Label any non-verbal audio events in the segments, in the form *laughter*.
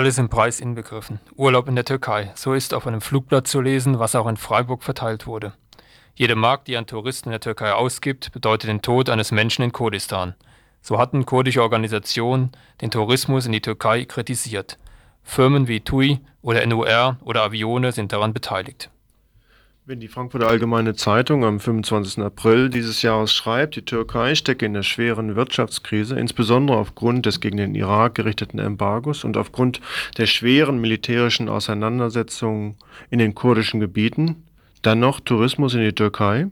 Alles im Preis inbegriffen. Urlaub in der Türkei. So ist auf einem Flugblatt zu lesen, was auch in Freiburg verteilt wurde. Jede Mark, die ein Tourist in der Türkei ausgibt, bedeutet den Tod eines Menschen in Kurdistan. So hatten kurdische Organisationen den Tourismus in die Türkei kritisiert. Firmen wie TUI oder NUR oder Avione sind daran beteiligt. Wenn die Frankfurter Allgemeine Zeitung am 25. April dieses Jahres schreibt, die Türkei stecke in der schweren Wirtschaftskrise, insbesondere aufgrund des gegen den Irak gerichteten Embargos und aufgrund der schweren militärischen Auseinandersetzungen in den kurdischen Gebieten, dann noch Tourismus in die Türkei,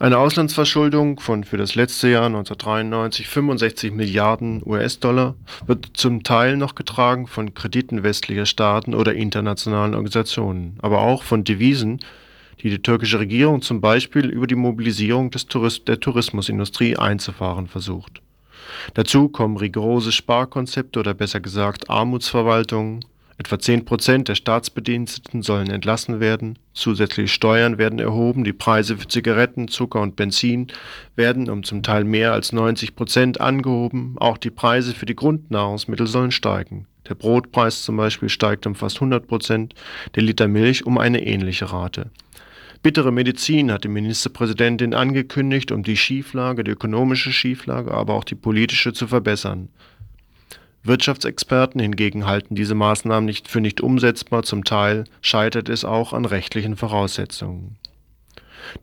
eine Auslandsverschuldung von für das letzte Jahr 1993 65 Milliarden US-Dollar wird zum Teil noch getragen von Krediten westlicher Staaten oder internationalen Organisationen, aber auch von Devisen, die die türkische Regierung zum Beispiel über die Mobilisierung des Touris der Tourismusindustrie einzufahren versucht. Dazu kommen rigorose Sparkonzepte oder besser gesagt Armutsverwaltungen, Etwa 10 Prozent der Staatsbediensteten sollen entlassen werden, zusätzliche Steuern werden erhoben, die Preise für Zigaretten, Zucker und Benzin werden um zum Teil mehr als 90 Prozent angehoben, auch die Preise für die Grundnahrungsmittel sollen steigen. Der Brotpreis zum Beispiel steigt um fast 100 Prozent, der Liter Milch um eine ähnliche Rate. Bittere Medizin hat die Ministerpräsidentin angekündigt, um die Schieflage, die ökonomische Schieflage, aber auch die politische zu verbessern. Wirtschaftsexperten hingegen halten diese Maßnahmen nicht für nicht umsetzbar, zum Teil scheitert es auch an rechtlichen Voraussetzungen.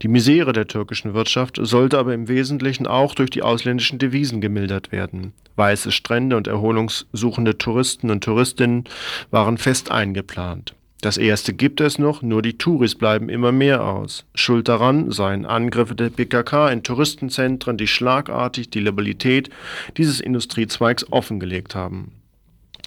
Die Misere der türkischen Wirtschaft sollte aber im Wesentlichen auch durch die ausländischen Devisen gemildert werden. Weiße Strände und erholungssuchende Touristen und Touristinnen waren fest eingeplant das erste gibt es noch, nur die Touris bleiben immer mehr aus. Schuld daran seien Angriffe der PKK in Touristenzentren, die schlagartig die Labilität dieses Industriezweigs offengelegt haben.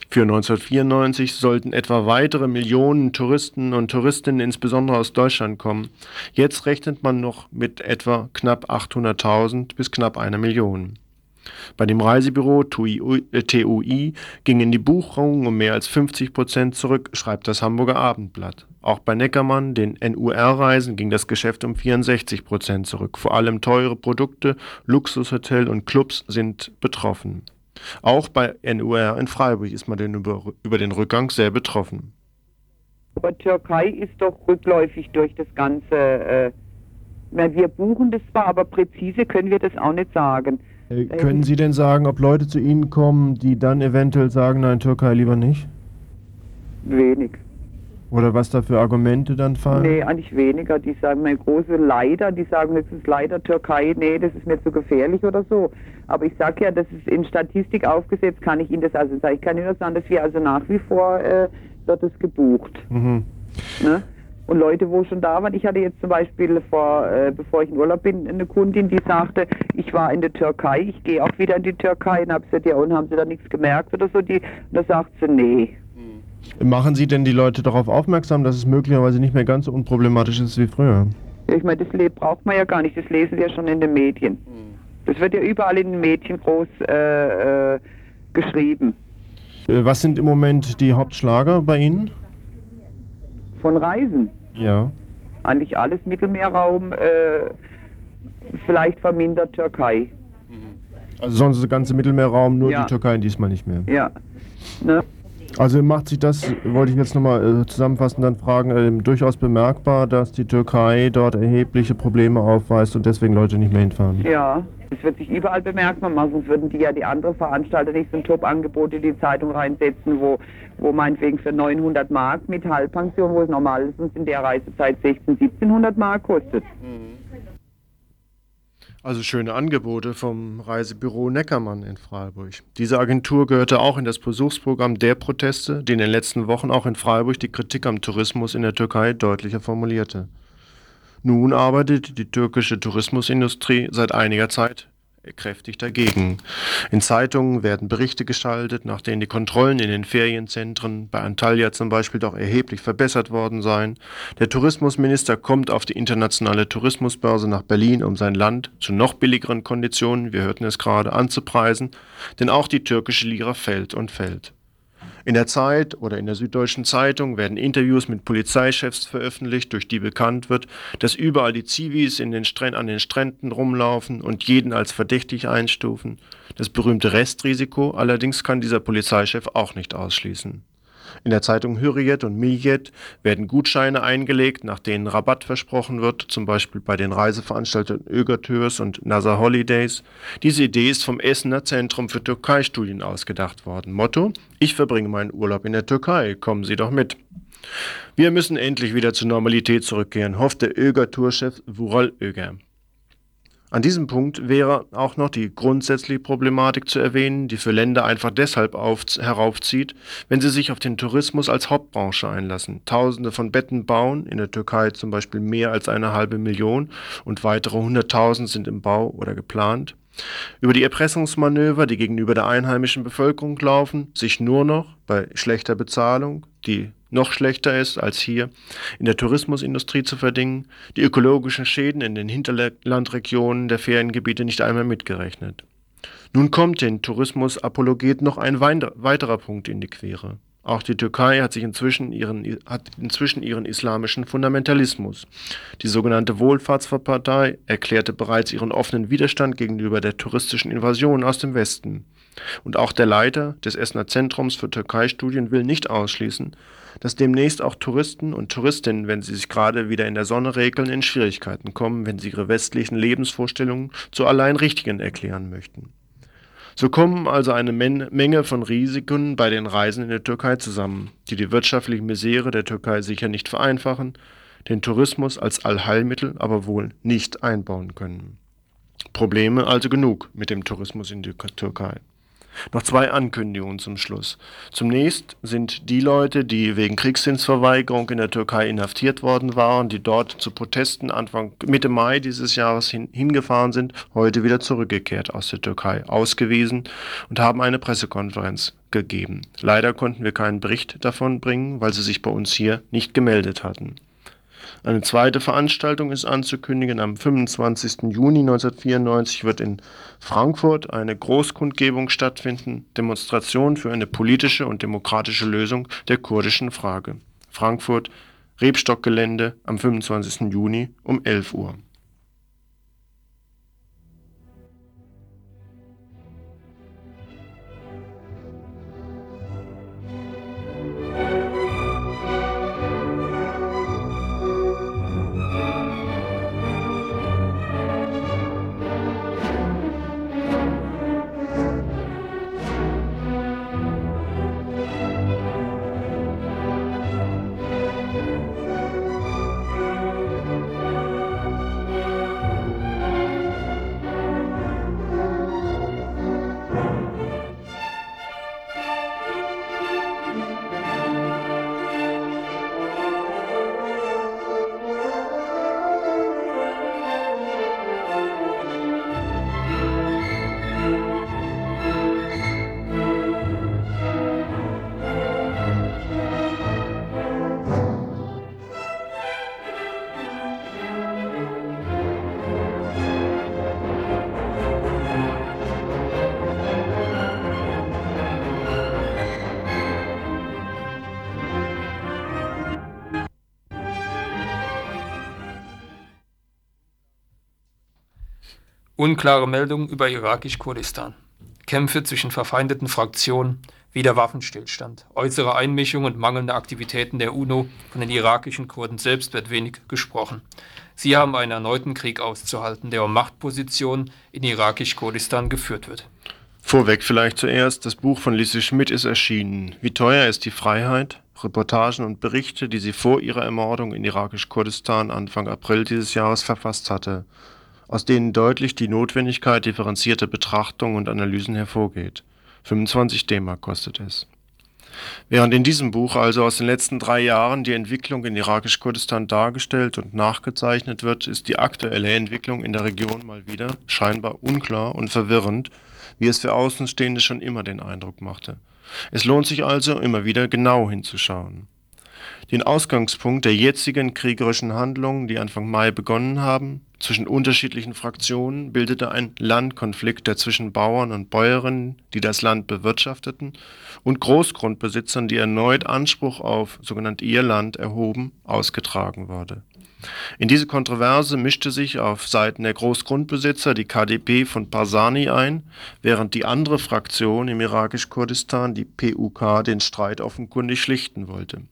Für 1994 sollten etwa weitere Millionen Touristen und Touristinnen insbesondere aus Deutschland kommen. Jetzt rechnet man noch mit etwa knapp 800.000 bis knapp einer Million. Bei dem Reisebüro TUI äh, gingen die Buchungen um mehr als 50 Prozent zurück, schreibt das Hamburger Abendblatt. Auch bei Neckermann, den NUR-Reisen, ging das Geschäft um 64 Prozent zurück. Vor allem teure Produkte, Luxushotel und Clubs sind betroffen. Auch bei NUR in Freiburg ist man über den Rückgang sehr betroffen. Aber Türkei ist doch rückläufig durch das Ganze. Äh, wir buchen das zwar, aber präzise können wir das auch nicht sagen. Äh, können Sie denn sagen, ob Leute zu Ihnen kommen, die dann eventuell sagen, nein, Türkei lieber nicht? Wenig. Oder was da für Argumente dann fallen? Nee, eigentlich weniger. Die sagen, mein große Leider, die sagen, das ist leider Türkei, nee, das ist mir zu gefährlich oder so. Aber ich sage ja, das ist in Statistik aufgesetzt, kann ich Ihnen das also sagen. Ich kann Ihnen nur sagen, dass wir also nach wie vor äh, wird es gebucht. Mhm. Ne? Und Leute, wo schon da waren, ich hatte jetzt zum Beispiel vor, äh, bevor ich in Urlaub bin, eine Kundin, die sagte, ich war in der Türkei, ich gehe auch wieder in die Türkei und habe gesagt, ja und haben Sie da nichts gemerkt oder so? Die, und da sagt sie, nee. Hm. Machen Sie denn die Leute darauf aufmerksam, dass es möglicherweise nicht mehr ganz so unproblematisch ist wie früher? Ja, ich meine, das braucht man ja gar nicht, das lesen wir schon in den Medien. Hm. Das wird ja überall in den Medien groß äh, äh, geschrieben. Äh, was sind im Moment die Hauptschlager bei Ihnen? Von Reisen. Ja. Eigentlich alles Mittelmeerraum, äh, vielleicht vermindert Türkei. Also sonst der ganze Mittelmeerraum, nur ja. die Türkei diesmal nicht mehr. Ja. Ne? Also macht sich das, wollte ich jetzt nochmal äh, zusammenfassend dann fragen, äh, durchaus bemerkbar, dass die Türkei dort erhebliche Probleme aufweist und deswegen Leute nicht mehr hinfahren? Ja, es wird sich überall bemerkbar machen, sonst würden die ja die anderen Veranstalter nicht so ein Top-Angebot in die Zeitung reinsetzen, wo, wo meinetwegen für 900 Mark mit Halbpension, wo es normalerweise in der Reisezeit 16, 1700 Mark kostet. Mhm. Also schöne Angebote vom Reisebüro Neckermann in Freiburg. Diese Agentur gehörte auch in das Besuchsprogramm der Proteste, die in den letzten Wochen auch in Freiburg die Kritik am Tourismus in der Türkei deutlicher formulierte. Nun arbeitet die türkische Tourismusindustrie seit einiger Zeit kräftig dagegen. In Zeitungen werden Berichte geschaltet, nach denen die Kontrollen in den Ferienzentren, bei Antalya zum Beispiel, doch erheblich verbessert worden seien. Der Tourismusminister kommt auf die internationale Tourismusbörse nach Berlin, um sein Land zu noch billigeren Konditionen, wir hörten es gerade, anzupreisen, denn auch die türkische Lira fällt und fällt. In der Zeit oder in der Süddeutschen Zeitung werden Interviews mit Polizeichefs veröffentlicht, durch die bekannt wird, dass überall die Zivis in den an den Stränden rumlaufen und jeden als verdächtig einstufen. Das berühmte Restrisiko allerdings kann dieser Polizeichef auch nicht ausschließen. In der Zeitung Hürriyet und Miljet werden Gutscheine eingelegt, nach denen Rabatt versprochen wird, zum Beispiel bei den Reiseveranstaltern Ögertürs und NASA Holidays. Diese Idee ist vom Essener Zentrum für Türkei-Studien ausgedacht worden. Motto: Ich verbringe meinen Urlaub in der Türkei, kommen Sie doch mit. Wir müssen endlich wieder zur Normalität zurückkehren, hofft der Öger-Tourchef Vural Öger. An diesem Punkt wäre auch noch die grundsätzliche Problematik zu erwähnen, die für Länder einfach deshalb auf, heraufzieht, wenn sie sich auf den Tourismus als Hauptbranche einlassen. Tausende von Betten bauen, in der Türkei zum Beispiel mehr als eine halbe Million und weitere hunderttausend sind im Bau oder geplant. Über die Erpressungsmanöver, die gegenüber der einheimischen Bevölkerung laufen, sich nur noch bei schlechter Bezahlung, die noch schlechter ist als hier, in der Tourismusindustrie zu verdingen, die ökologischen Schäden in den Hinterlandregionen der Feriengebiete nicht einmal mitgerechnet. Nun kommt den Tourismusapologet noch ein weiterer Punkt in die Quere. Auch die Türkei hat, sich inzwischen ihren, hat inzwischen ihren islamischen Fundamentalismus. Die sogenannte Wohlfahrtspartei erklärte bereits ihren offenen Widerstand gegenüber der touristischen Invasion aus dem Westen. Und auch der Leiter des Essener Zentrums für Türkei-Studien will nicht ausschließen, dass demnächst auch Touristen und Touristinnen, wenn sie sich gerade wieder in der Sonne regeln, in Schwierigkeiten kommen, wenn sie ihre westlichen Lebensvorstellungen zu allein richtigen erklären möchten. So kommen also eine Menge von Risiken bei den Reisen in der Türkei zusammen, die die wirtschaftliche Misere der Türkei sicher nicht vereinfachen, den Tourismus als Allheilmittel aber wohl nicht einbauen können. Probleme also genug mit dem Tourismus in der Türkei. Noch zwei Ankündigungen zum Schluss. Zunächst sind die Leute, die wegen Kriegsdienstverweigerung in der Türkei inhaftiert worden waren, die dort zu Protesten Anfang Mitte Mai dieses Jahres hin, hingefahren sind, heute wieder zurückgekehrt aus der Türkei, ausgewiesen und haben eine Pressekonferenz gegeben. Leider konnten wir keinen Bericht davon bringen, weil sie sich bei uns hier nicht gemeldet hatten. Eine zweite Veranstaltung ist anzukündigen. Am 25. Juni 1994 wird in Frankfurt eine Großkundgebung stattfinden, Demonstration für eine politische und demokratische Lösung der kurdischen Frage. Frankfurt, Rebstockgelände am 25. Juni um 11 Uhr. Unklare Meldungen über irakisch-Kurdistan. Kämpfe zwischen verfeindeten Fraktionen, wieder Waffenstillstand. Äußere Einmischung und mangelnde Aktivitäten der UNO von den irakischen Kurden selbst wird wenig gesprochen. Sie haben einen erneuten Krieg auszuhalten, der um Machtpositionen in irakisch-Kurdistan geführt wird. Vorweg vielleicht zuerst, das Buch von Lise Schmidt ist erschienen. Wie teuer ist die Freiheit? Reportagen und Berichte, die sie vor ihrer Ermordung in irakisch-Kurdistan Anfang April dieses Jahres verfasst hatte aus denen deutlich die Notwendigkeit differenzierter Betrachtung und Analysen hervorgeht. 25 D-Mark kostet es. Während in diesem Buch also aus den letzten drei Jahren die Entwicklung in irakisch-Kurdistan dargestellt und nachgezeichnet wird, ist die aktuelle Entwicklung in der Region mal wieder scheinbar unklar und verwirrend, wie es für Außenstehende schon immer den Eindruck machte. Es lohnt sich also, immer wieder genau hinzuschauen. Den Ausgangspunkt der jetzigen kriegerischen Handlungen, die Anfang Mai begonnen haben, zwischen unterschiedlichen Fraktionen bildete ein Landkonflikt, der zwischen Bauern und Bäuerinnen, die das Land bewirtschafteten, und Großgrundbesitzern, die erneut Anspruch auf sogenannt ihr Land erhoben, ausgetragen wurde. In diese Kontroverse mischte sich auf Seiten der Großgrundbesitzer die KDP von Barzani ein, während die andere Fraktion im irakisch-Kurdistan, die PUK, den Streit offenkundig schlichten wollte.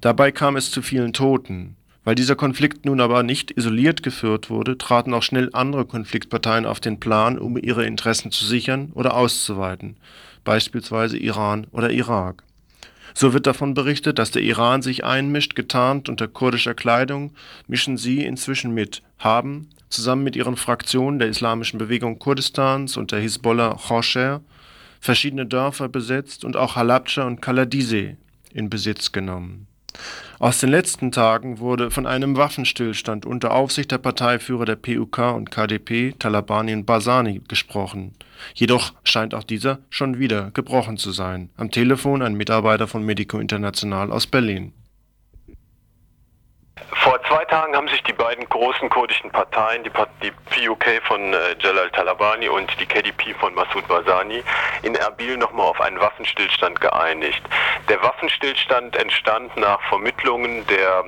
Dabei kam es zu vielen Toten. Weil dieser Konflikt nun aber nicht isoliert geführt wurde, traten auch schnell andere Konfliktparteien auf den Plan, um ihre Interessen zu sichern oder auszuweiten, beispielsweise Iran oder Irak. So wird davon berichtet, dass der Iran sich einmischt, getarnt unter kurdischer Kleidung, mischen sie inzwischen mit, haben, zusammen mit ihren Fraktionen der Islamischen Bewegung Kurdistans und der Hisbollah Khosher, verschiedene Dörfer besetzt und auch Halabja und Kaladise in Besitz genommen. Aus den letzten Tagen wurde von einem Waffenstillstand unter Aufsicht der Parteiführer der PUK und KDP, Talabani und Barzani, gesprochen. Jedoch scheint auch dieser schon wieder gebrochen zu sein. Am Telefon ein Mitarbeiter von Medico International aus Berlin. Vor zwei Tagen haben sich die beiden großen kurdischen Parteien, die, die PUK von äh, Jalal Talabani und die KDP von Massoud Barzani, in Erbil nochmal auf einen Waffenstillstand geeinigt. Der Waffenstillstand entstand nach Vermittlungen der,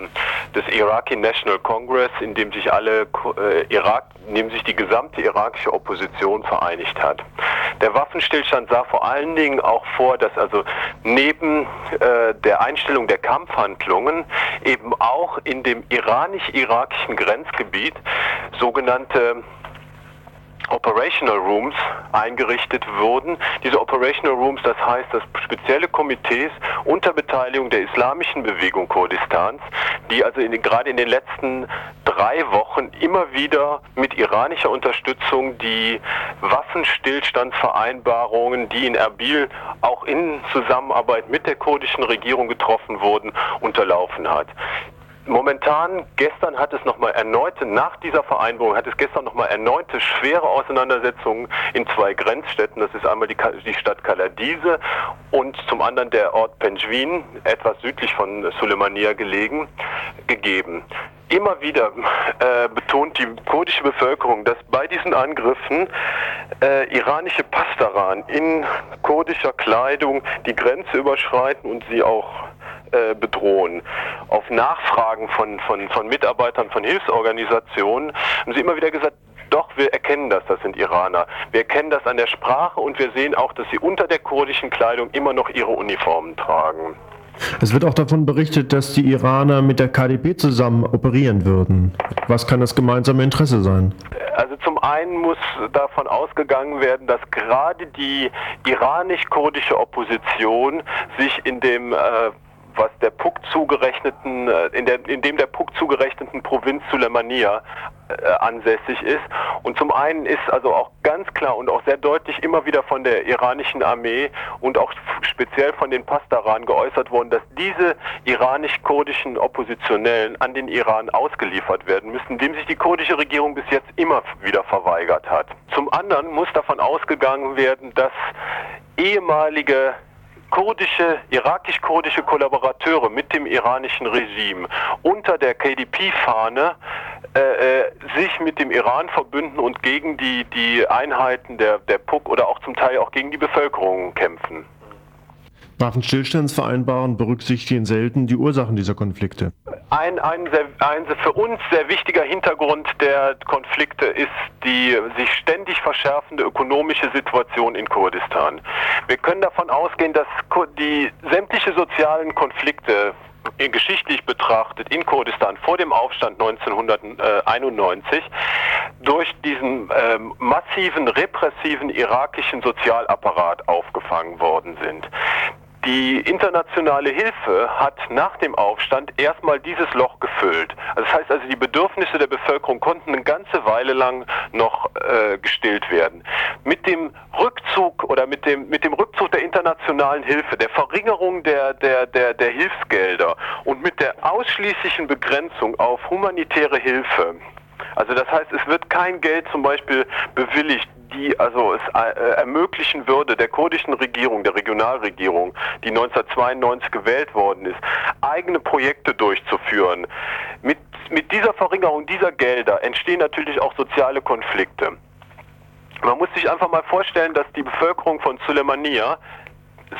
des Iraqi National Congress, in dem sich alle äh, Irak, in dem sich die gesamte irakische Opposition vereinigt hat. Der Waffenstillstand sah vor allen Dingen auch vor, dass also neben äh, der Einstellung der Kampfhandlungen eben auch in dem iranisch-irakischen Grenzgebiet sogenannte Operational Rooms eingerichtet wurden. Diese Operational Rooms, das heißt, dass spezielle Komitees unter Beteiligung der islamischen Bewegung Kurdistans, die also in, gerade in den letzten drei Wochen immer wieder mit iranischer Unterstützung die Waffenstillstandsvereinbarungen, die in Erbil auch in Zusammenarbeit mit der kurdischen Regierung getroffen wurden, unterlaufen hat. Momentan, gestern hat es nochmal erneute, nach dieser Vereinbarung hat es gestern nochmal erneute schwere Auseinandersetzungen in zwei Grenzstädten. Das ist einmal die, die Stadt Kaladise und zum anderen der Ort Penjwin, etwas südlich von Sulemania gelegen, gegeben. Immer wieder äh, betont die kurdische Bevölkerung, dass bei diesen Angriffen äh, iranische Pastaran in kurdischer Kleidung die Grenze überschreiten und sie auch äh, bedrohen. Auf Nachfragen von, von, von Mitarbeitern von Hilfsorganisationen haben sie immer wieder gesagt, doch, wir erkennen das, das sind Iraner. Wir erkennen das an der Sprache und wir sehen auch, dass sie unter der kurdischen Kleidung immer noch ihre Uniformen tragen. Es wird auch davon berichtet, dass die Iraner mit der KDP zusammen operieren würden. Was kann das gemeinsame Interesse sein? Also zum einen muss davon ausgegangen werden, dass gerade die iranisch-kurdische Opposition sich in dem äh, was der PUC zugerechneten, äh, in, der, in dem der PUC zugerechneten Provinz Sulemania äh, ansässig ist. Und zum einen ist also auch ganz klar und auch sehr deutlich immer wieder von der iranischen Armee und auch speziell von den Pastaran geäußert worden, dass diese iranisch-kurdischen Oppositionellen an den Iran ausgeliefert werden müssen, dem sich die kurdische Regierung bis jetzt immer wieder verweigert hat. Zum anderen muss davon ausgegangen werden, dass ehemalige kurdische, irakisch-kurdische Kollaborateure mit dem iranischen Regime unter der KDP-Fahne äh, äh, sich mit dem Iran verbünden und gegen die, die Einheiten der, der PUK oder auch zum Teil auch gegen die Bevölkerung kämpfen. Waffenstillstandsvereinbarungen berücksichtigen selten die Ursachen dieser Konflikte. Ein, ein, sehr, ein für uns sehr wichtiger Hintergrund der Konflikte ist die sich ständig verschärfende ökonomische Situation in Kurdistan. Wir können davon ausgehen, dass die sämtliche sozialen Konflikte geschichtlich betrachtet in Kurdistan vor dem Aufstand 1991 durch diesen ähm, massiven repressiven irakischen Sozialapparat aufgefangen worden sind. Die internationale Hilfe hat nach dem Aufstand erstmal dieses Loch gefüllt. Also das heißt also, die Bedürfnisse der Bevölkerung konnten eine ganze Weile lang noch äh, gestillt werden. Mit dem Rückzug oder mit dem, mit dem Rückzug der internationalen Hilfe, der Verringerung der, der, der, der Hilfsgelder und mit der ausschließlichen Begrenzung auf humanitäre Hilfe, also das heißt, es wird kein Geld zum Beispiel bewilligt die also es äh, ermöglichen würde, der kurdischen Regierung, der Regionalregierung, die 1992 gewählt worden ist, eigene Projekte durchzuführen, mit mit dieser Verringerung dieser Gelder entstehen natürlich auch soziale Konflikte. Man muss sich einfach mal vorstellen, dass die Bevölkerung von Sulemania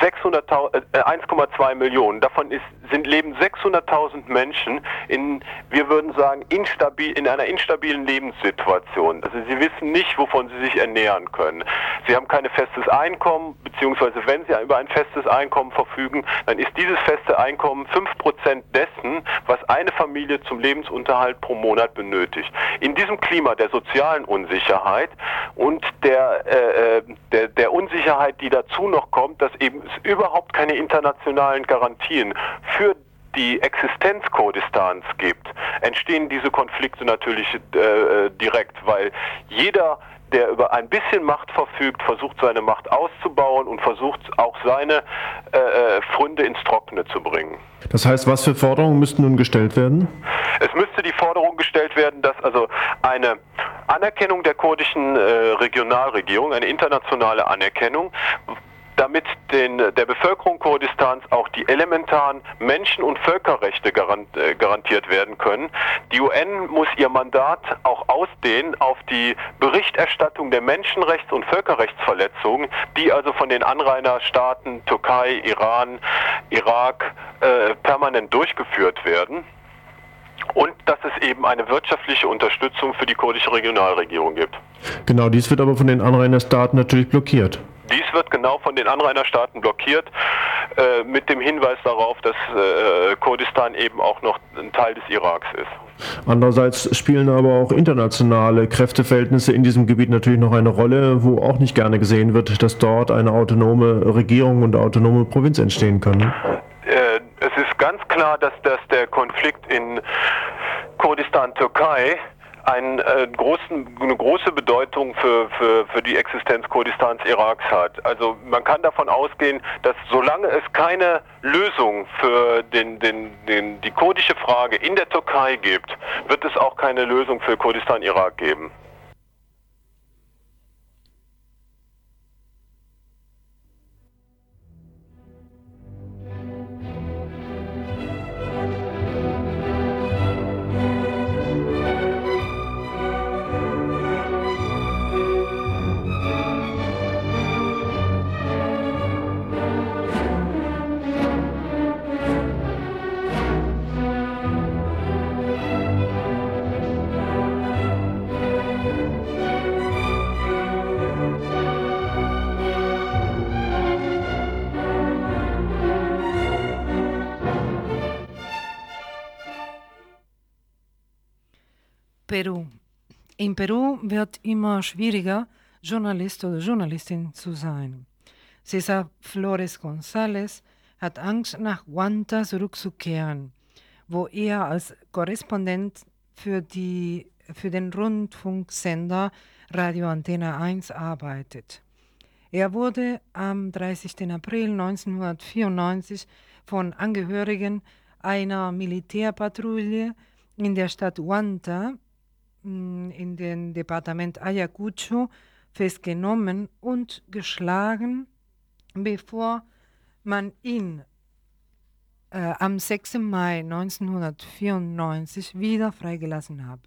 1,2 äh, Millionen. Davon ist, sind, leben 600.000 Menschen in, wir würden sagen, instabil, in einer instabilen Lebenssituation. Also sie wissen nicht, wovon sie sich ernähren können. Sie haben kein festes Einkommen, beziehungsweise wenn sie über ein festes Einkommen verfügen, dann ist dieses feste Einkommen 5% dessen, was eine Familie zum Lebensunterhalt pro Monat benötigt. In diesem Klima der sozialen Unsicherheit und der, äh, äh der, der Unsicherheit, die dazu noch kommt, dass eben es überhaupt keine internationalen Garantien für die Existenz Kurdistans gibt, entstehen diese Konflikte natürlich äh, äh, direkt, weil jeder der über ein bisschen Macht verfügt, versucht seine Macht auszubauen und versucht auch seine äh, äh Funde ins Trockene zu bringen. Das heißt, was für Forderungen müssten nun gestellt werden? Es müsste die Forderung gestellt werden, dass also eine Anerkennung der kurdischen äh, Regionalregierung, eine internationale Anerkennung, damit den, der Bevölkerung Kurdistans auch die elementaren Menschen- und Völkerrechte äh, garantiert werden können. Die UN muss ihr Mandat auch ausdehnen auf die Berichterstattung der Menschenrechts- und Völkerrechtsverletzungen, die also von den Anrainerstaaten Türkei, Iran, Irak äh, permanent durchgeführt werden und dass es eben eine wirtschaftliche Unterstützung für die kurdische Regionalregierung gibt. Genau, dies wird aber von den Anrainerstaaten natürlich blockiert. Dies wird genau von den Anrainerstaaten blockiert, äh, mit dem Hinweis darauf, dass äh, Kurdistan eben auch noch ein Teil des Iraks ist. Andererseits spielen aber auch internationale Kräfteverhältnisse in diesem Gebiet natürlich noch eine Rolle, wo auch nicht gerne gesehen wird, dass dort eine autonome Regierung und autonome Provinz entstehen kann. Äh, es ist ganz klar, dass, dass der Konflikt in Kurdistan-Türkei einen, äh, großen, eine große Bedeutung für, für, für die Existenz Kurdistans Iraks hat. Also man kann davon ausgehen, dass solange es keine Lösung für den, den, den, die kurdische Frage in der Türkei gibt, wird es auch keine Lösung für Kurdistan Irak geben. In Peru wird immer schwieriger, Journalist oder Journalistin zu sein. Cesar Flores González hat Angst, nach Guanta zurückzukehren, wo er als Korrespondent für, die, für den Rundfunksender Radio Antena 1 arbeitet. Er wurde am 30. April 1994 von Angehörigen einer Militärpatrouille in der Stadt Huanta in den Departement Ayacucho festgenommen und geschlagen, bevor man ihn äh, am 6. Mai 1994 wieder freigelassen hat.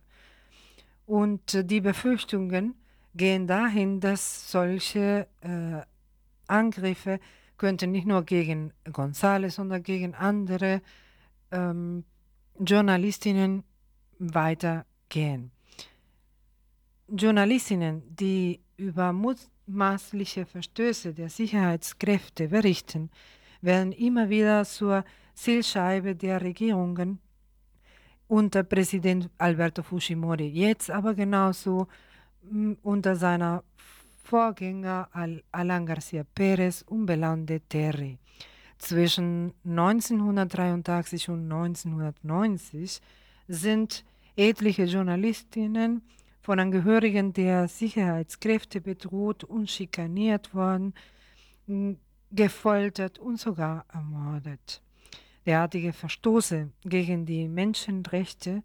Und äh, die Befürchtungen gehen dahin, dass solche äh, Angriffe könnten nicht nur gegen González, sondern gegen andere ähm, Journalistinnen weitergehen. Journalistinnen, die über mutmaßliche Verstöße der Sicherheitskräfte berichten, werden immer wieder zur Zielscheibe der Regierungen unter Präsident Alberto Fujimori, jetzt aber genauso mm, unter seiner Vorgänger Alan García Pérez und Belande Terry. Zwischen 1983 und 1990 sind etliche Journalistinnen von Angehörigen der Sicherheitskräfte bedroht und schikaniert worden, gefoltert und sogar ermordet. Derartige Verstoße gegen die Menschenrechte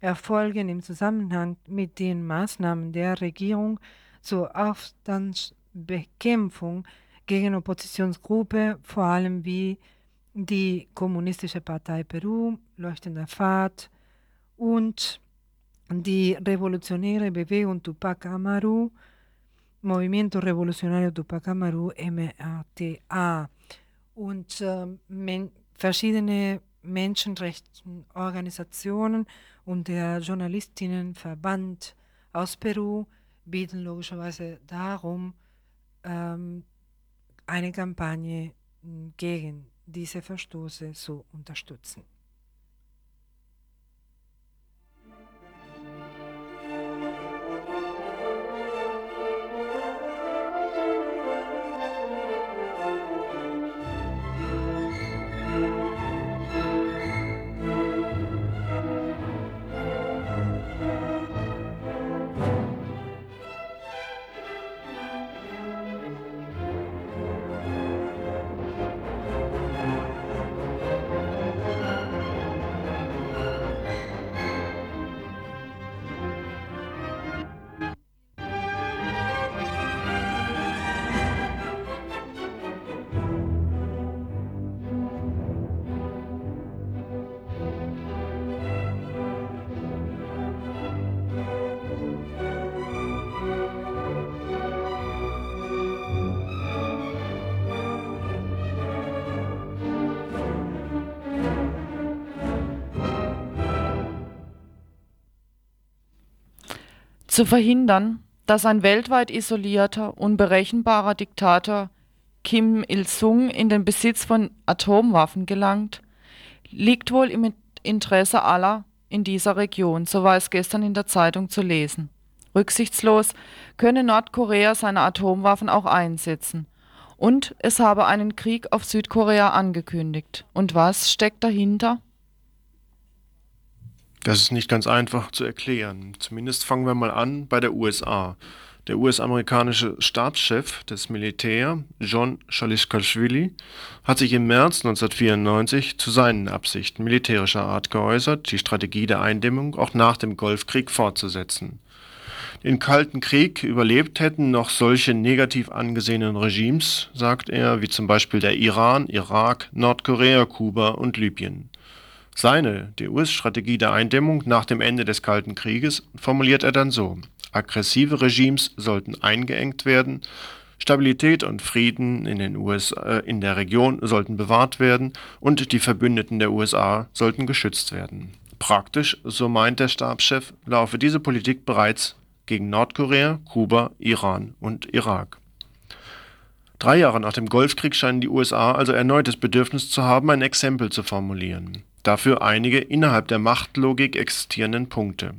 erfolgen im Zusammenhang mit den Maßnahmen der Regierung zur Aufstandsbekämpfung gegen Oppositionsgruppen, vor allem wie die Kommunistische Partei Peru, Leuchtender Pfad und die revolutionäre Bewegung Tupac Amaru, Movimiento Revolucionario Tupac Amaru, MRTA, und äh, men verschiedene Menschenrechtsorganisationen und der Journalistinnenverband aus Peru bieten logischerweise darum, ähm, eine Kampagne gegen diese Verstoße zu unterstützen. Zu verhindern, dass ein weltweit isolierter, unberechenbarer Diktator Kim Il-sung in den Besitz von Atomwaffen gelangt, liegt wohl im Interesse aller in dieser Region, so war es gestern in der Zeitung zu lesen. Rücksichtslos könne Nordkorea seine Atomwaffen auch einsetzen. Und es habe einen Krieg auf Südkorea angekündigt. Und was steckt dahinter? Das ist nicht ganz einfach zu erklären. Zumindest fangen wir mal an bei der USA. Der US-amerikanische Stabschef des Militär, John Shaliskashvili, hat sich im März 1994 zu seinen Absichten militärischer Art geäußert, die Strategie der Eindämmung auch nach dem Golfkrieg fortzusetzen. Den Kalten Krieg überlebt hätten noch solche negativ angesehenen Regimes, sagt er, wie zum Beispiel der Iran, Irak, Nordkorea, Kuba und Libyen. Seine, die US-Strategie der Eindämmung nach dem Ende des Kalten Krieges, formuliert er dann so: Aggressive Regimes sollten eingeengt werden, Stabilität und Frieden in, den USA, äh, in der Region sollten bewahrt werden und die Verbündeten der USA sollten geschützt werden. Praktisch, so meint der Stabschef, laufe diese Politik bereits gegen Nordkorea, Kuba, Iran und Irak. Drei Jahre nach dem Golfkrieg scheinen die USA also erneut das Bedürfnis zu haben, ein Exempel zu formulieren dafür einige innerhalb der Machtlogik existierenden Punkte.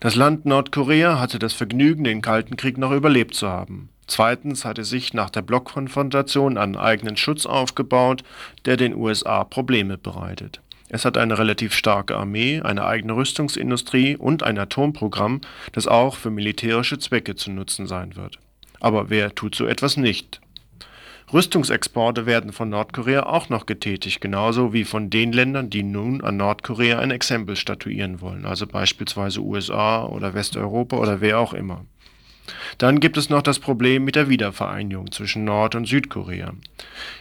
Das Land Nordkorea hatte das Vergnügen, den Kalten Krieg noch überlebt zu haben. Zweitens hatte sich nach der Blockkonfrontation einen eigenen Schutz aufgebaut, der den USA Probleme bereitet. Es hat eine relativ starke Armee, eine eigene Rüstungsindustrie und ein Atomprogramm, das auch für militärische Zwecke zu nutzen sein wird. Aber wer tut so etwas nicht? Rüstungsexporte werden von Nordkorea auch noch getätigt, genauso wie von den Ländern, die nun an Nordkorea ein Exempel statuieren wollen, also beispielsweise USA oder Westeuropa oder wer auch immer. Dann gibt es noch das Problem mit der Wiedervereinigung zwischen Nord- und Südkorea.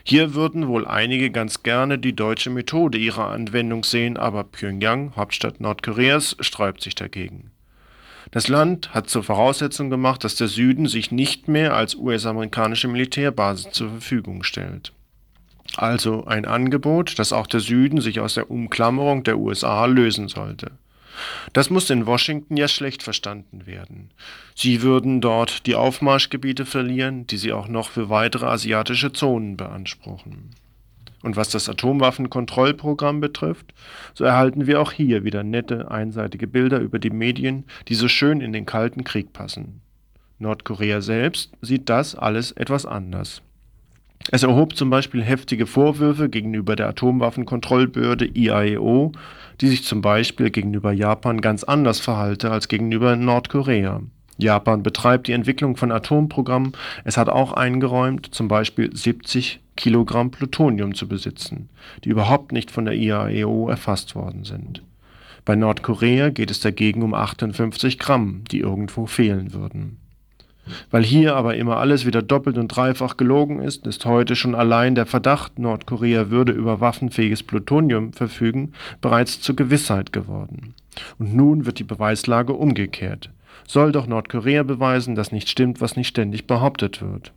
Hier würden wohl einige ganz gerne die deutsche Methode ihrer Anwendung sehen, aber Pyongyang, Hauptstadt Nordkoreas, sträubt sich dagegen. Das Land hat zur Voraussetzung gemacht, dass der Süden sich nicht mehr als US-amerikanische Militärbasis zur Verfügung stellt. Also ein Angebot, dass auch der Süden sich aus der Umklammerung der USA lösen sollte. Das muss in Washington ja schlecht verstanden werden. Sie würden dort die Aufmarschgebiete verlieren, die sie auch noch für weitere asiatische Zonen beanspruchen. Und was das Atomwaffenkontrollprogramm betrifft, so erhalten wir auch hier wieder nette, einseitige Bilder über die Medien, die so schön in den Kalten Krieg passen. Nordkorea selbst sieht das alles etwas anders. Es erhob zum Beispiel heftige Vorwürfe gegenüber der Atomwaffenkontrollbehörde IAEO, die sich zum Beispiel gegenüber Japan ganz anders verhalte als gegenüber Nordkorea. Japan betreibt die Entwicklung von Atomprogrammen. Es hat auch eingeräumt, zum Beispiel 70 Kilogramm Plutonium zu besitzen, die überhaupt nicht von der IAEO erfasst worden sind. Bei Nordkorea geht es dagegen um 58 Gramm, die irgendwo fehlen würden. Weil hier aber immer alles wieder doppelt und dreifach gelogen ist, ist heute schon allein der Verdacht, Nordkorea würde über waffenfähiges Plutonium verfügen, bereits zur Gewissheit geworden. Und nun wird die Beweislage umgekehrt. Soll doch Nordkorea beweisen, dass nicht stimmt, was nicht ständig behauptet wird.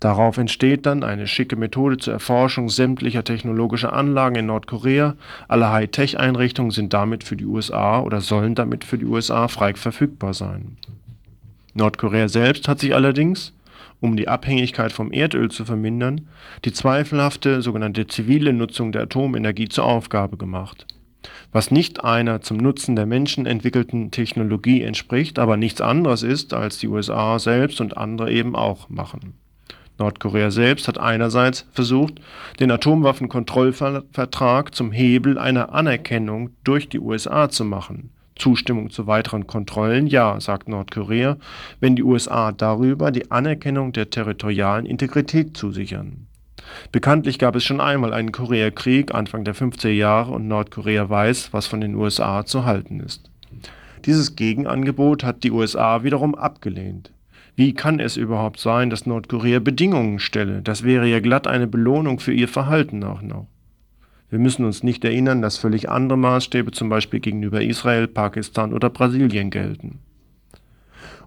Darauf entsteht dann eine schicke Methode zur Erforschung sämtlicher technologischer Anlagen in Nordkorea. Alle Hightech-Einrichtungen sind damit für die USA oder sollen damit für die USA frei verfügbar sein. Nordkorea selbst hat sich allerdings, um die Abhängigkeit vom Erdöl zu vermindern, die zweifelhafte sogenannte zivile Nutzung der Atomenergie zur Aufgabe gemacht. Was nicht einer zum Nutzen der Menschen entwickelten Technologie entspricht, aber nichts anderes ist, als die USA selbst und andere eben auch machen. Nordkorea selbst hat einerseits versucht, den Atomwaffenkontrollvertrag zum Hebel einer Anerkennung durch die USA zu machen. Zustimmung zu weiteren Kontrollen ja, sagt Nordkorea, wenn die USA darüber die Anerkennung der territorialen Integrität zusichern. Bekanntlich gab es schon einmal einen Koreakrieg Anfang der 50er Jahre und Nordkorea weiß, was von den USA zu halten ist. Dieses Gegenangebot hat die USA wiederum abgelehnt. Wie kann es überhaupt sein, dass Nordkorea Bedingungen stelle? Das wäre ja glatt eine Belohnung für ihr Verhalten auch noch. Wir müssen uns nicht erinnern, dass völlig andere Maßstäbe zum Beispiel gegenüber Israel, Pakistan oder Brasilien gelten.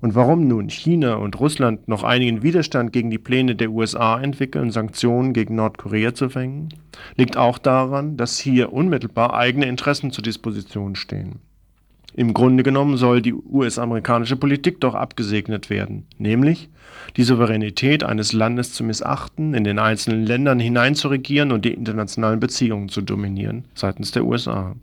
Und warum nun China und Russland noch einigen Widerstand gegen die Pläne der USA entwickeln, Sanktionen gegen Nordkorea zu verhängen, liegt auch daran, dass hier unmittelbar eigene Interessen zur Disposition stehen. Im Grunde genommen soll die US-amerikanische Politik doch abgesegnet werden, nämlich die Souveränität eines Landes zu missachten, in den einzelnen Ländern hineinzuregieren und die internationalen Beziehungen zu dominieren seitens der USA.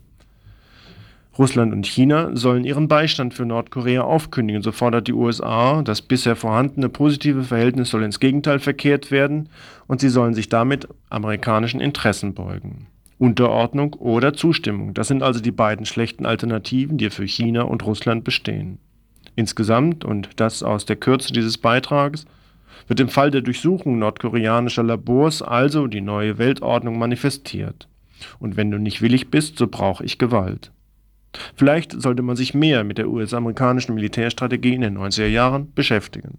Russland und China sollen ihren Beistand für Nordkorea aufkündigen, so fordert die USA, das bisher vorhandene positive Verhältnis soll ins Gegenteil verkehrt werden und sie sollen sich damit amerikanischen Interessen beugen. Unterordnung oder Zustimmung. Das sind also die beiden schlechten Alternativen, die für China und Russland bestehen. Insgesamt, und das aus der Kürze dieses Beitrags, wird im Fall der Durchsuchung nordkoreanischer Labors also die neue Weltordnung manifestiert. Und wenn du nicht willig bist, so brauche ich Gewalt. Vielleicht sollte man sich mehr mit der US-amerikanischen Militärstrategie in den 90er Jahren beschäftigen.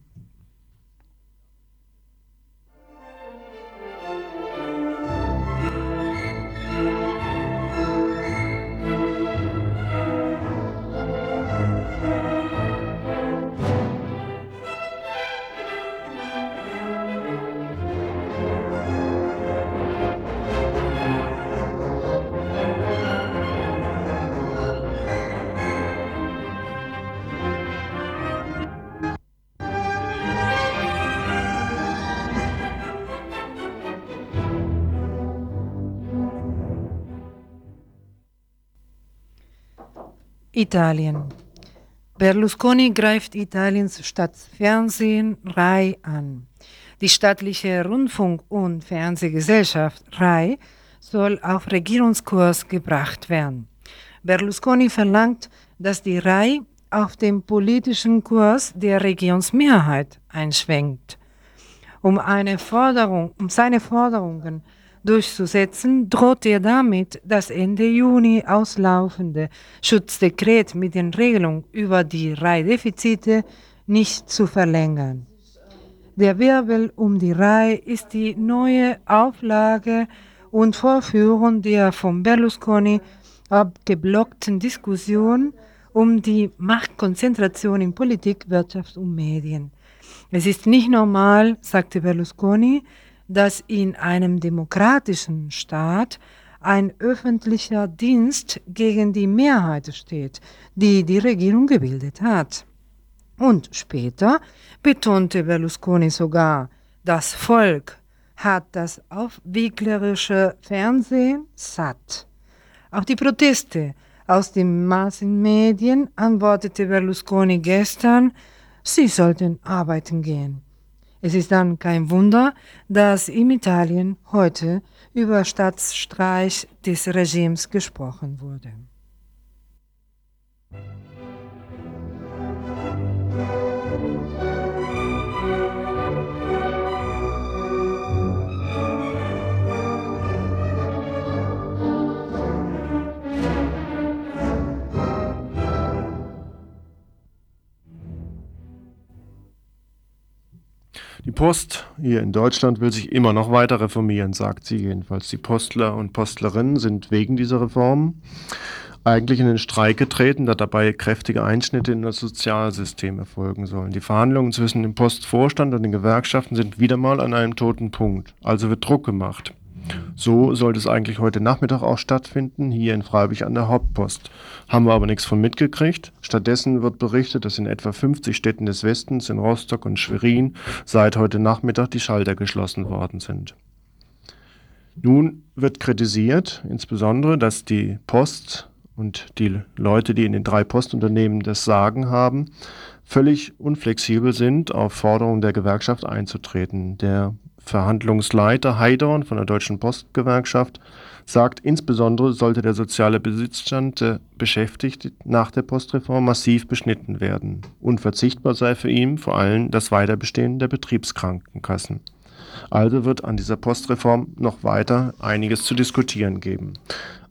Italien. Berlusconi greift Italiens Staatsfernsehen RAI an. Die staatliche Rundfunk- und Fernsehgesellschaft RAI soll auf Regierungskurs gebracht werden. Berlusconi verlangt, dass die RAI auf dem politischen Kurs der Regierungsmehrheit einschwenkt. Um, eine Forderung, um seine Forderungen durchzusetzen, droht er damit, das Ende Juni auslaufende Schutzdekret mit den Regelungen über die Reihedefizite nicht zu verlängern. Der Wirbel um die RAI ist die neue Auflage und Vorführung der von Berlusconi abgeblockten Diskussion um die Machtkonzentration in Politik, Wirtschaft und Medien. Es ist nicht normal, sagte Berlusconi, dass in einem demokratischen Staat ein öffentlicher Dienst gegen die Mehrheit steht, die die Regierung gebildet hat. Und später betonte Berlusconi sogar, das Volk hat das aufwieglerische Fernsehen satt. Auf die Proteste aus den Massenmedien antwortete Berlusconi gestern, sie sollten arbeiten gehen. Es ist dann kein Wunder, dass in Italien heute über Staatsstreich des Regimes gesprochen wurde. Die Post hier in Deutschland will sich immer noch weiter reformieren, sagt sie jedenfalls. Die Postler und Postlerinnen sind wegen dieser Reformen eigentlich in den Streik getreten, da dabei kräftige Einschnitte in das Sozialsystem erfolgen sollen. Die Verhandlungen zwischen dem Postvorstand und den Gewerkschaften sind wieder mal an einem toten Punkt. Also wird Druck gemacht. So sollte es eigentlich heute Nachmittag auch stattfinden, hier in Freiburg an der Hauptpost. Haben wir aber nichts von mitgekriegt. Stattdessen wird berichtet, dass in etwa 50 Städten des Westens, in Rostock und Schwerin, seit heute Nachmittag die Schalter geschlossen worden sind. Nun wird kritisiert, insbesondere, dass die Post und die Leute, die in den drei Postunternehmen das Sagen haben, völlig unflexibel sind, auf Forderungen der Gewerkschaft einzutreten. Der Verhandlungsleiter Heidorn von der Deutschen Postgewerkschaft sagt, insbesondere sollte der soziale Besitzstand der Beschäftigten nach der Postreform massiv beschnitten werden. Unverzichtbar sei für ihn vor allem das Weiterbestehen der Betriebskrankenkassen. Also wird an dieser Postreform noch weiter einiges zu diskutieren geben.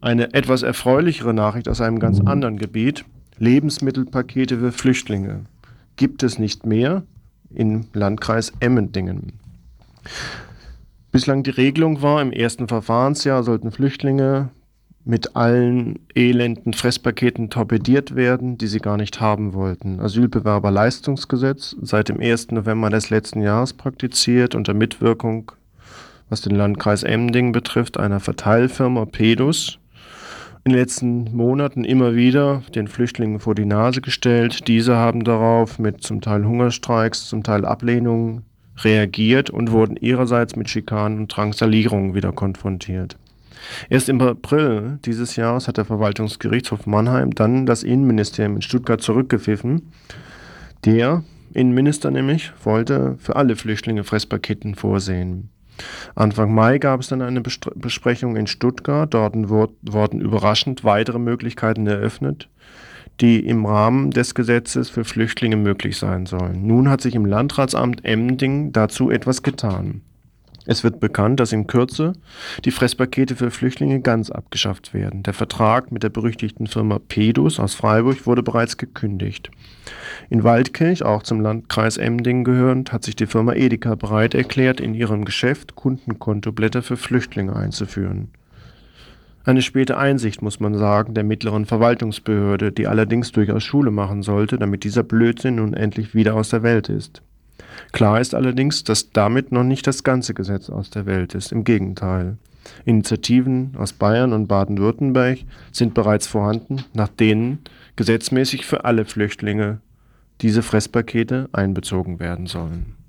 Eine etwas erfreulichere Nachricht aus einem ganz anderen Gebiet. Lebensmittelpakete für Flüchtlinge gibt es nicht mehr im Landkreis Emmendingen. Bislang die Regelung war, im ersten Verfahrensjahr sollten Flüchtlinge mit allen elenden Fresspaketen torpediert werden, die sie gar nicht haben wollten. Asylbewerberleistungsgesetz seit dem 1. November des letzten Jahres praktiziert unter Mitwirkung, was den Landkreis Emding betrifft, einer Verteilfirma Pedus in den letzten Monaten immer wieder den Flüchtlingen vor die Nase gestellt. Diese haben darauf mit zum Teil Hungerstreiks, zum Teil Ablehnungen reagiert und wurden ihrerseits mit Schikanen und Drangsalierungen wieder konfrontiert. Erst im April dieses Jahres hat der Verwaltungsgerichtshof Mannheim dann das Innenministerium in Stuttgart zurückgepfiffen. Der Innenminister nämlich wollte für alle Flüchtlinge Fresspaketen vorsehen. Anfang Mai gab es dann eine Besprechung in Stuttgart. Dort wurden überraschend weitere Möglichkeiten eröffnet, die im Rahmen des Gesetzes für Flüchtlinge möglich sein sollen. Nun hat sich im Landratsamt Emding dazu etwas getan. Es wird bekannt, dass in Kürze die Fresspakete für Flüchtlinge ganz abgeschafft werden. Der Vertrag mit der berüchtigten Firma Pedus aus Freiburg wurde bereits gekündigt. In Waldkirch, auch zum Landkreis Emding gehörend, hat sich die Firma Edeka bereit erklärt, in ihrem Geschäft Kundenkontoblätter für Flüchtlinge einzuführen. Eine späte Einsicht, muss man sagen, der mittleren Verwaltungsbehörde, die allerdings durchaus Schule machen sollte, damit dieser Blödsinn nun endlich wieder aus der Welt ist. Klar ist allerdings, dass damit noch nicht das ganze Gesetz aus der Welt ist. Im Gegenteil. Initiativen aus Bayern und Baden-Württemberg sind bereits vorhanden, nach denen gesetzmäßig für alle Flüchtlinge diese Fresspakete einbezogen werden sollen.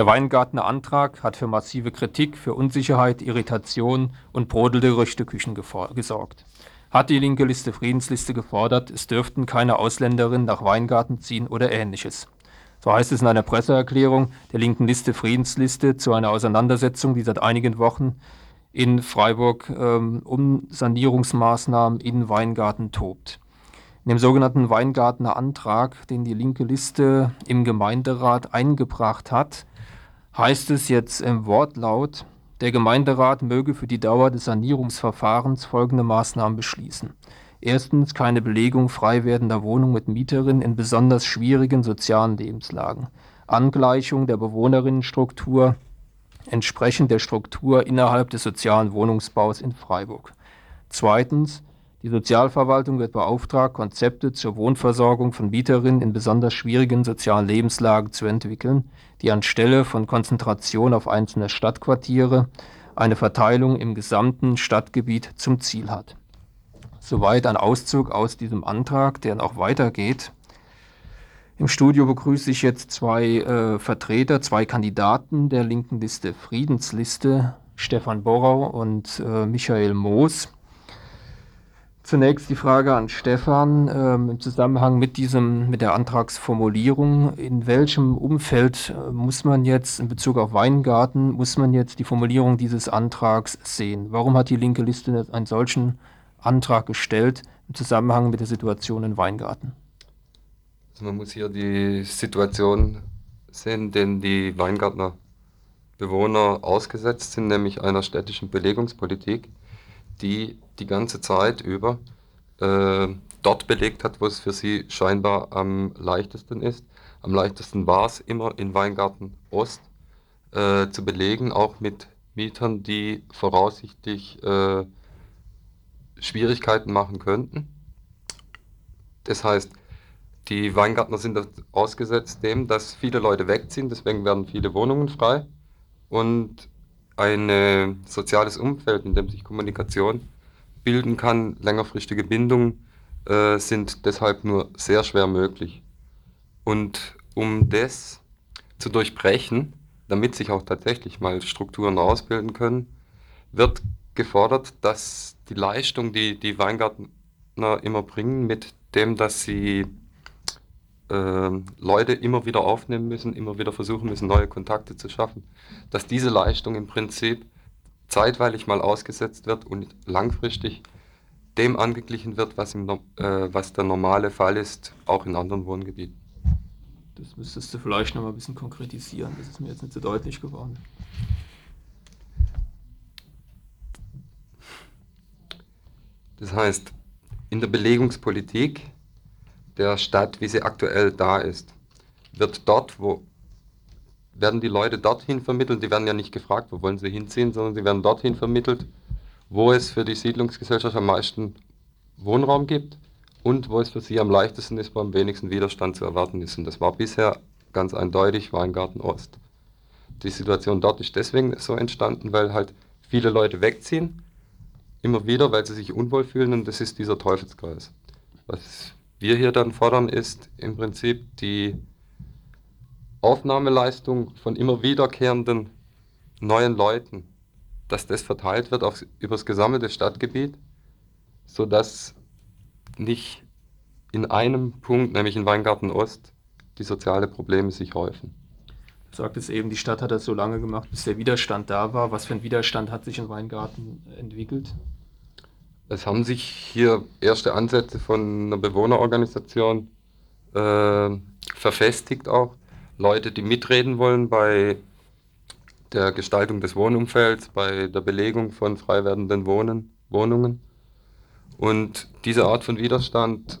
Der Weingartner Antrag hat für massive Kritik, für Unsicherheit, Irritation und brodelnde Gerüchteküchen gesorgt. Hat die linke Liste Friedensliste gefordert, es dürften keine Ausländerinnen nach Weingarten ziehen oder ähnliches. So heißt es in einer Presseerklärung der linken Liste Friedensliste zu einer Auseinandersetzung, die seit einigen Wochen in Freiburg ähm, um Sanierungsmaßnahmen in Weingarten tobt. In dem sogenannten Weingartner Antrag, den die linke Liste im Gemeinderat eingebracht hat, heißt es jetzt im Wortlaut, der Gemeinderat möge für die Dauer des Sanierungsverfahrens folgende Maßnahmen beschließen. Erstens keine Belegung frei werdender Wohnungen mit Mieterinnen in besonders schwierigen sozialen Lebenslagen. Angleichung der Bewohnerinnenstruktur entsprechend der Struktur innerhalb des sozialen Wohnungsbaus in Freiburg. Zweitens, die Sozialverwaltung wird beauftragt, Konzepte zur Wohnversorgung von Mieterinnen in besonders schwierigen sozialen Lebenslagen zu entwickeln, die anstelle von Konzentration auf einzelne Stadtquartiere eine Verteilung im gesamten Stadtgebiet zum Ziel hat. Soweit ein Auszug aus diesem Antrag, der noch weitergeht. Im Studio begrüße ich jetzt zwei äh, Vertreter, zwei Kandidaten der linken Liste Friedensliste, Stefan Borrau und äh, Michael Moos. Zunächst die Frage an Stefan ähm, im Zusammenhang mit diesem, mit der Antragsformulierung. In welchem Umfeld äh, muss man jetzt in Bezug auf Weingarten, muss man jetzt die Formulierung dieses Antrags sehen? Warum hat die linke Liste einen solchen Antrag gestellt im Zusammenhang mit der Situation in Weingarten? Also man muss hier die Situation sehen, denn die Weingartner Bewohner ausgesetzt sind, nämlich einer städtischen Belegungspolitik die die ganze Zeit über äh, dort belegt hat, wo es für sie scheinbar am leichtesten ist. Am leichtesten war es immer in Weingarten Ost äh, zu belegen, auch mit Mietern, die voraussichtlich äh, Schwierigkeiten machen könnten. Das heißt, die Weingärtner sind ausgesetzt dem, dass viele Leute wegziehen, deswegen werden viele Wohnungen frei. Und ein äh, soziales Umfeld, in dem sich Kommunikation bilden kann, längerfristige Bindungen äh, sind deshalb nur sehr schwer möglich. Und um das zu durchbrechen, damit sich auch tatsächlich mal Strukturen ausbilden können, wird gefordert, dass die Leistung, die die Weingärtner immer bringen, mit dem, dass sie Leute immer wieder aufnehmen müssen, immer wieder versuchen müssen, neue Kontakte zu schaffen, dass diese Leistung im Prinzip zeitweilig mal ausgesetzt wird und langfristig dem angeglichen wird, was, im, äh, was der normale Fall ist, auch in anderen Wohngebieten. Das müsstest du vielleicht noch mal ein bisschen konkretisieren, das ist mir jetzt nicht so deutlich geworden. Das heißt, in der Belegungspolitik der Stadt, wie sie aktuell da ist, wird dort, wo werden die Leute dorthin vermittelt, die werden ja nicht gefragt, wo wollen sie hinziehen, sondern sie werden dorthin vermittelt, wo es für die Siedlungsgesellschaft am meisten Wohnraum gibt und wo es für sie am leichtesten ist, wo am wenigsten Widerstand zu erwarten ist. Und das war bisher ganz eindeutig Weingarten Ost. Die Situation dort ist deswegen so entstanden, weil halt viele Leute wegziehen, immer wieder, weil sie sich unwohl fühlen und das ist dieser Teufelskreis. Was wir hier dann fordern, ist im Prinzip die Aufnahmeleistung von immer wiederkehrenden neuen Leuten, dass das verteilt wird auf, über das gesammelte Stadtgebiet, sodass nicht in einem Punkt, nämlich in Weingarten Ost, die soziale Probleme sich häufen. Du sagtest eben, die Stadt hat das so lange gemacht, bis der Widerstand da war. Was für ein Widerstand hat sich in Weingarten entwickelt? Es haben sich hier erste Ansätze von einer Bewohnerorganisation äh, verfestigt auch. Leute, die mitreden wollen bei der Gestaltung des Wohnumfelds, bei der Belegung von frei werdenden Wohnen, Wohnungen. Und diese Art von Widerstand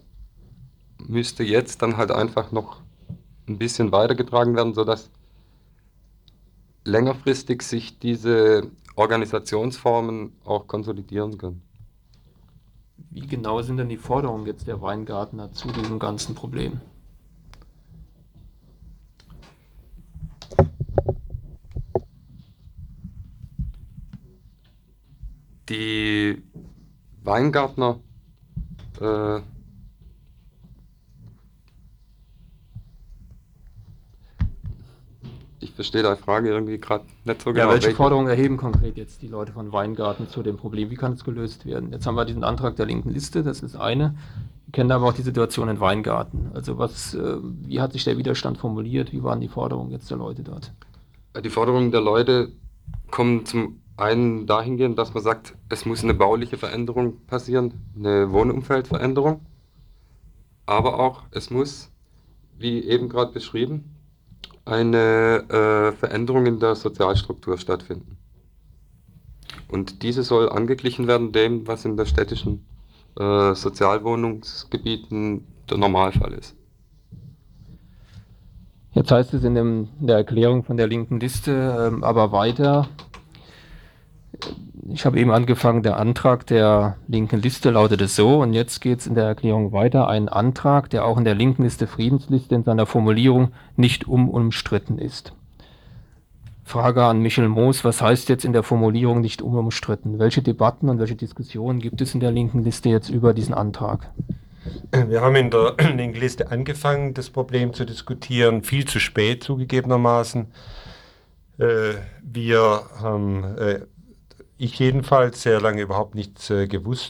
müsste jetzt dann halt einfach noch ein bisschen weitergetragen werden, sodass längerfristig sich diese Organisationsformen auch konsolidieren können. Wie genau sind denn die Forderungen jetzt der Weingartner zu diesem ganzen Problem? Die Weingärtner äh, ich verstehe deine Frage irgendwie gerade nicht so genau. Ja, welche, welche Forderungen erheben konkret jetzt die Leute von Weingarten zu dem Problem? Wie kann es gelöst werden? Jetzt haben wir diesen Antrag der linken Liste, das ist eine. Wir kennen aber auch die Situation in Weingarten. Also was, äh, wie hat sich der Widerstand formuliert? Wie waren die Forderungen jetzt der Leute dort? Die Forderungen der Leute kommen zum einen dahingehend, dass man sagt, es muss eine bauliche Veränderung passieren, eine Wohnumfeldveränderung. Aber auch, es muss, wie eben gerade beschrieben, eine äh, Veränderung in der Sozialstruktur stattfinden. Und diese soll angeglichen werden dem, was in der städtischen äh, Sozialwohnungsgebieten der Normalfall ist. Jetzt heißt es in, dem, in der Erklärung von der linken Liste ähm, aber weiter, ich habe eben angefangen, der Antrag der linken Liste lautete so und jetzt geht es in der Erklärung weiter, ein Antrag, der auch in der linken Liste Friedensliste in seiner Formulierung nicht unumstritten ist. Frage an Michel Moos, was heißt jetzt in der Formulierung nicht unumstritten? Welche Debatten und welche Diskussionen gibt es in der linken Liste jetzt über diesen Antrag? Wir haben in der *clears throat* linken Liste angefangen, das Problem zu diskutieren, viel zu spät zugegebenermaßen. Äh, wir haben, äh, ich jedenfalls, sehr lange überhaupt nichts äh, gewusst